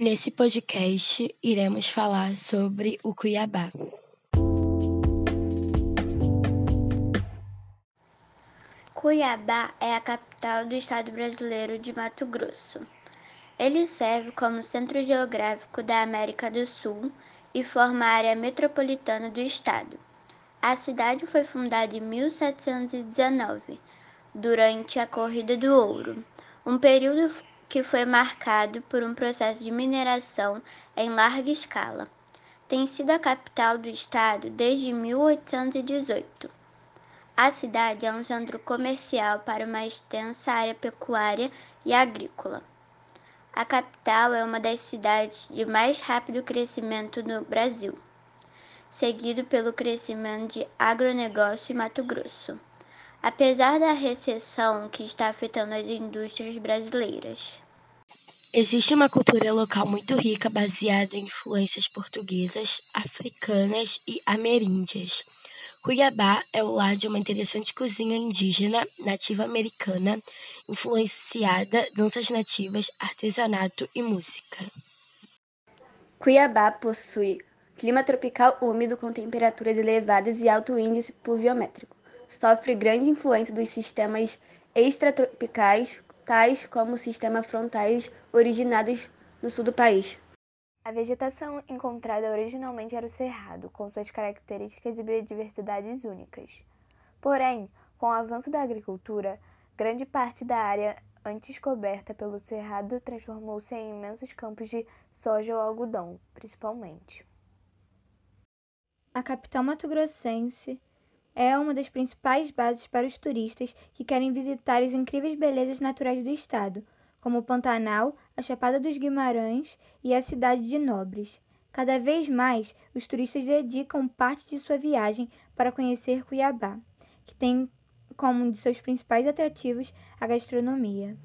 Nesse podcast, iremos falar sobre o Cuiabá. Cuiabá é a capital do estado brasileiro de Mato Grosso. Ele serve como centro geográfico da América do Sul e forma a área metropolitana do estado. A cidade foi fundada em 1719, durante a Corrida do Ouro, um período que foi marcado por um processo de mineração em larga escala. Tem sido a capital do estado desde 1818. A cidade é um centro comercial para uma extensa área pecuária e agrícola. A capital é uma das cidades de mais rápido crescimento no Brasil, seguido pelo crescimento de agronegócio e Mato Grosso apesar da recessão que está afetando as indústrias brasileiras. Existe uma cultura local muito rica baseada em influências portuguesas, africanas e ameríndias. Cuiabá é o lar de uma interessante cozinha indígena nativa americana, influenciada danças nativas, artesanato e música. Cuiabá possui clima tropical úmido com temperaturas elevadas e alto índice pluviométrico sofre grande influência dos sistemas extratropicais, tais como o sistema frontais, originados no sul do país. A vegetação encontrada originalmente era o cerrado, com suas características e biodiversidades únicas. Porém, com o avanço da agricultura, grande parte da área antes coberta pelo cerrado transformou-se em imensos campos de soja ou algodão, principalmente. A capital mato-grossense é uma das principais bases para os turistas que querem visitar as incríveis belezas naturais do estado, como o Pantanal, a Chapada dos Guimarães e a cidade de Nobres. Cada vez mais, os turistas dedicam parte de sua viagem para conhecer Cuiabá, que tem como um de seus principais atrativos a gastronomia.